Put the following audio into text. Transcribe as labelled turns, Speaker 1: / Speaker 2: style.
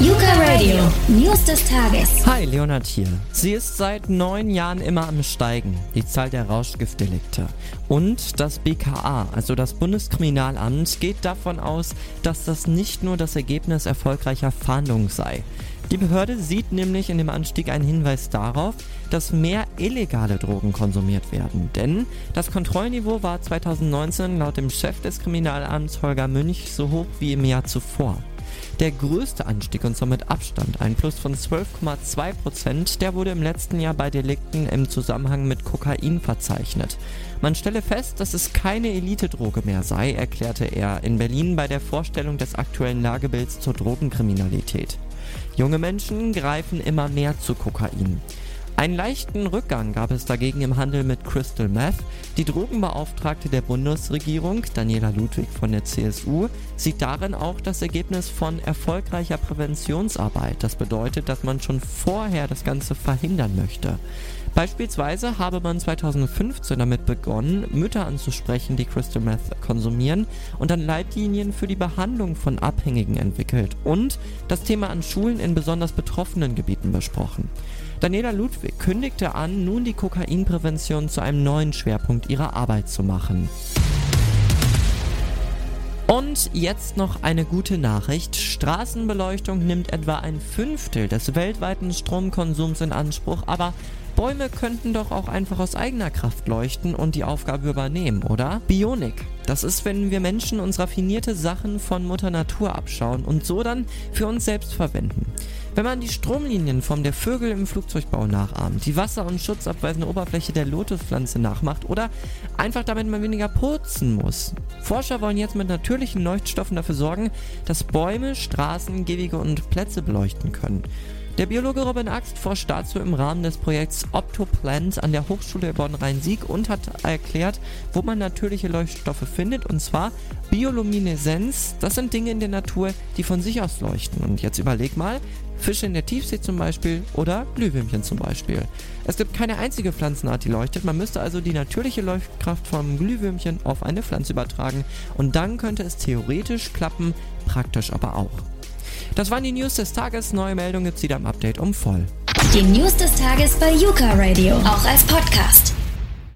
Speaker 1: Yuka Radio, News des Tages.
Speaker 2: Hi, Leonard hier. Sie ist seit neun Jahren immer am Steigen, die Zahl der Rauschgiftdelikte. Und das BKA, also das Bundeskriminalamt, geht davon aus, dass das nicht nur das Ergebnis erfolgreicher Fahndungen sei. Die Behörde sieht nämlich in dem Anstieg einen Hinweis darauf, dass mehr illegale Drogen konsumiert werden. Denn das Kontrollniveau war 2019 laut dem Chef des Kriminalamts Holger Münch so hoch wie im Jahr zuvor. Der größte Anstieg und somit Abstand, ein Plus von 12,2 Prozent, der wurde im letzten Jahr bei Delikten im Zusammenhang mit Kokain verzeichnet. Man stelle fest, dass es keine Elitedroge mehr sei, erklärte er in Berlin bei der Vorstellung des aktuellen Lagebilds zur Drogenkriminalität. Junge Menschen greifen immer mehr zu Kokain. Einen leichten Rückgang gab es dagegen im Handel mit Crystal Meth. Die Drogenbeauftragte der Bundesregierung, Daniela Ludwig von der CSU, sieht darin auch das Ergebnis von erfolgreicher Präventionsarbeit. Das bedeutet, dass man schon vorher das Ganze verhindern möchte. Beispielsweise habe man 2015 damit begonnen, Mütter anzusprechen, die Crystal Meth konsumieren und dann Leitlinien für die Behandlung von Abhängigen entwickelt und das Thema an Schulen in besonders betroffenen Gebieten besprochen. Daniela Ludwig kündigte an, nun die Kokainprävention zu einem neuen Schwerpunkt ihrer Arbeit zu machen. Und jetzt noch eine gute Nachricht. Straßenbeleuchtung nimmt etwa ein Fünftel des weltweiten Stromkonsums in Anspruch, aber Bäume könnten doch auch einfach aus eigener Kraft leuchten und die Aufgabe übernehmen, oder? Bionik. Das ist, wenn wir Menschen uns raffinierte Sachen von Mutter Natur abschauen und so dann für uns selbst verwenden. Wenn man die Stromlinienform der Vögel im Flugzeugbau nachahmt, die wasser- und schutzabweisende Oberfläche der Lotuspflanze nachmacht oder einfach damit man weniger putzen muss. Forscher wollen jetzt mit natürlichen Leuchtstoffen dafür sorgen, dass Bäume, Straßen, Gehwege und Plätze beleuchten können. Der Biologe Robin Axt forscht dazu im Rahmen des Projekts Optoplant an der Hochschule Bonn-Rhein-Sieg und hat erklärt, wo man natürliche Leuchtstoffe findet, und zwar Biolumineszenz. Das sind Dinge in der Natur, die von sich aus leuchten. Und jetzt überleg mal, Fische in der Tiefsee zum Beispiel oder Glühwürmchen zum Beispiel. Es gibt keine einzige Pflanzenart, die leuchtet. Man müsste also die natürliche Leuchtkraft vom Glühwürmchen auf eine Pflanze übertragen und dann könnte es theoretisch klappen, praktisch aber auch. Das waren die News des Tages. Neue Meldungen gibt's wieder im Update um voll.
Speaker 1: Die News des Tages bei Yuka Radio, auch als Podcast.